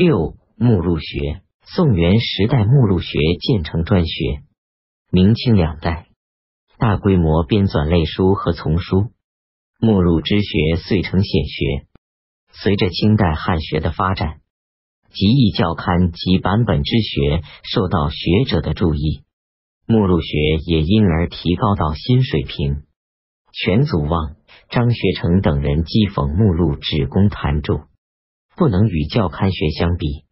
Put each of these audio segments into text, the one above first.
六、目录学，宋元时代目录学建成专学，明清两代大规模编纂类书和丛书，目录之学遂成显学。随着清代汉学的发展，集义教刊及版本之学受到学者的注意，目录学也因而提高到新水平。全祖望、张学成等人讥讽目录只供谈注，不能与教刊学相比，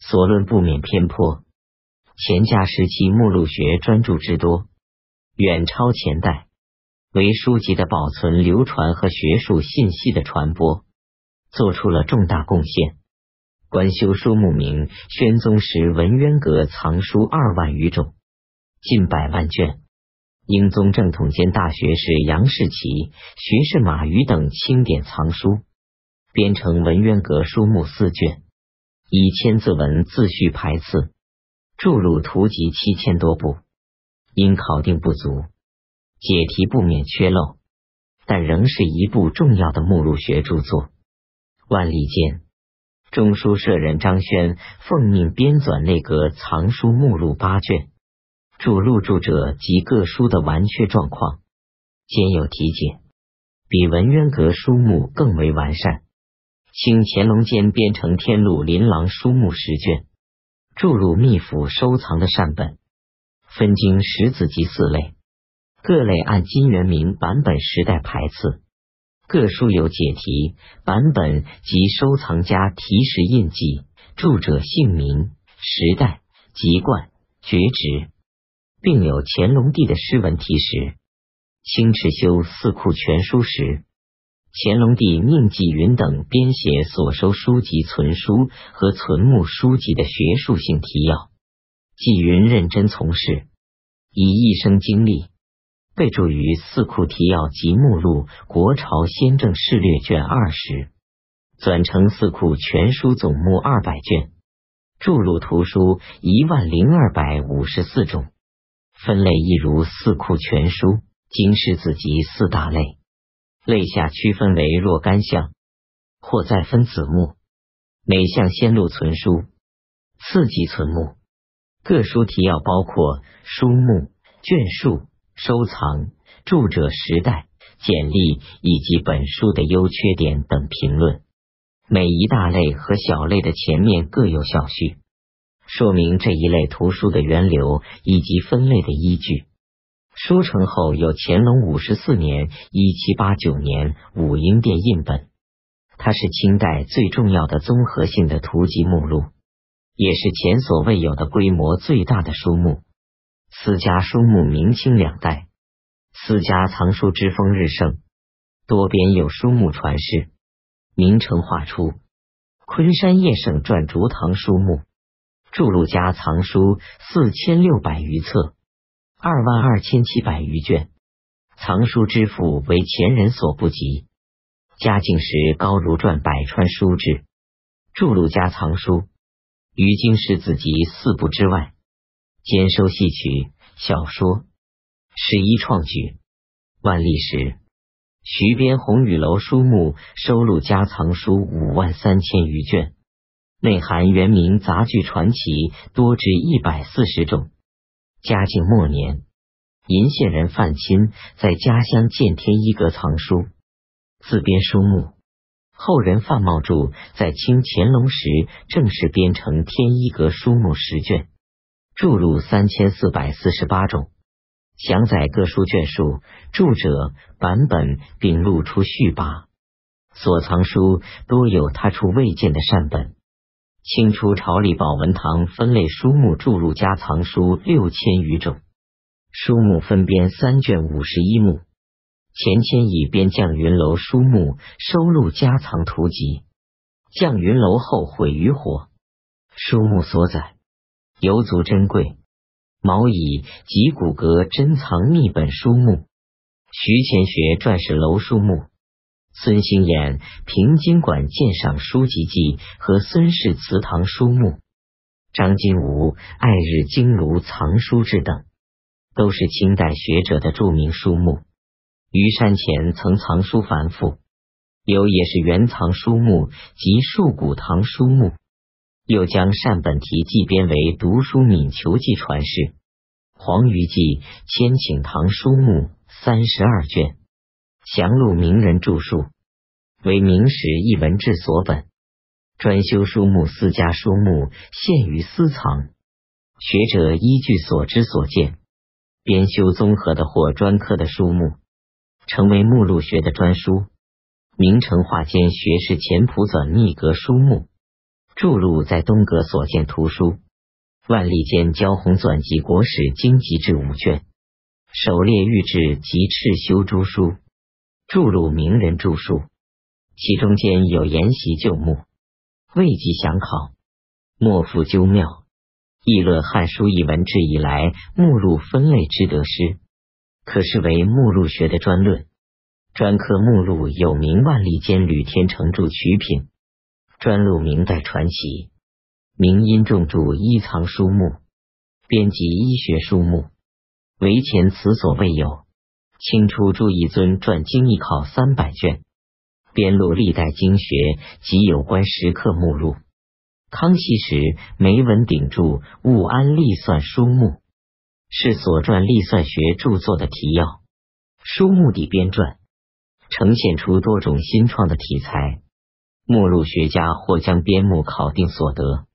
所论不免偏颇。钱家时期目录学专注之多，远超前代，为书籍的保存、流传和学术信息的传播做出了重大贡献。官修书目名：宣宗时文渊阁藏书二万余种，近百万卷。英宗正统间大学士杨士奇、学士马禹等清点藏书，编成文渊阁书目四卷，以千字文自序排次，著录图集七千多部。因考定不足，解题不免缺漏，但仍是一部重要的目录学著作。万历间，中书舍人张轩奉命编纂内阁藏书目录八卷。著录著者及各书的完缺状况，兼有题解，比文渊阁书目更为完善。清乾隆间编成天禄琳琅书目十卷，注入秘府收藏的善本，分经十子集四类，各类按金元明版本时代排次，各书有解题、版本及收藏家题石印记，著者姓名、时代、籍贯、爵职。并有乾隆帝的诗文题石。清赤修四库全书时，乾隆帝命纪云等编写所收书籍存书和存目书籍的学术性提要。纪云认真从事，以一生精力备注于《四库提要及目录·国朝先政事略》卷二十，纂成《四库全书总目二百卷，著录图书一万零二百五十四种。分类亦如《四库全书》《经史子集》四大类，类下区分为若干项，或再分子目，每项先录存书，次级存目。各书提要包括书目、卷数、收藏、著者时代、简历以及本书的优缺点等评论。每一大类和小类的前面各有小序。说明这一类图书的源流以及分类的依据。书成后有乾隆五十四年（一七八九年）武英殿印本，它是清代最重要的综合性的图集目录，也是前所未有的规模最大的书目。私家书目明清两代，私家藏书之风日盛，多编有书目传世，名成画出。昆山叶圣传竹堂书目。著录家藏书四千六百余册，二万二千七百余卷，藏书之富为前人所不及。嘉靖时高儒传百川书志，著录家藏书于经世子集四部之外，兼收戏曲、小说、十一创举。万历时，徐编红雨楼书目收录家藏书五万三千余卷。内含元明杂剧传奇多至一百四十种。嘉靖末年，鄞县人范钦在家乡建天一阁藏书，自编书目。后人范茂柱在清乾隆时正式编成天一阁书目十卷，著录三千四百四十八种，详载各书卷数、著者、版本，并录出序跋。所藏书多有他处未见的善本。清初朝里宝文堂分类书目注入家藏书六千余种，书目分编三卷五十一目。钱谦益编绛云楼书目收录家藏图集，绛云楼后毁于火。书目所载尤足珍贵。毛以及骨骼珍藏秘本书目，徐乾学传世楼书目。孙兴衍《平津馆鉴赏书籍记》和孙氏祠堂书目，张金吾《爱日经庐藏书志》等，都是清代学者的著名书目。于山前曾藏书繁复，有也是原藏书目及树古堂书目。又将善本题记编为《读书敏求记传世》《黄鱼记》《千顷堂书目》三十二卷，祥录名人著述，为明史一文志所本。专修书目，四家书目现于私藏，学者依据所知所见，编修综合的或专科的书目，成为目录学的专书。明成化间学士钱普纂逆格书目著录在东阁所见图书。万历间焦弘纂辑国史经籍志五卷，首列御制及赤修诸书，著录名人著述，其中间有研习旧目，未及详考，莫复究妙。议论《汉书》一文志以来目录分类之得失，可视为目录学的专论。专科目录有名万历间吕天成著曲品，专录明代传奇。明因重著医藏书目，编辑医学书目，为前此所未有。清初著一尊传经义考三百卷，编录历代经学及有关时刻目录。康熙时梅文鼎著《物安历算书目》，是所传历算学著作的提要。书目的编撰，呈现出多种新创的题材。目录学家或将编目考定所得。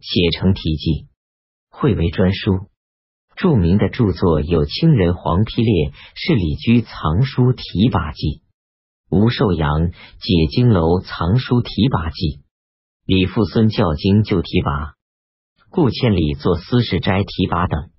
写成题记，汇为专书。著名的著作有清人黄丕烈是李居藏书提拔记，吴寿阳解经楼藏书提拔记，李富孙教经就提拔，顾千里做私事斋提拔等。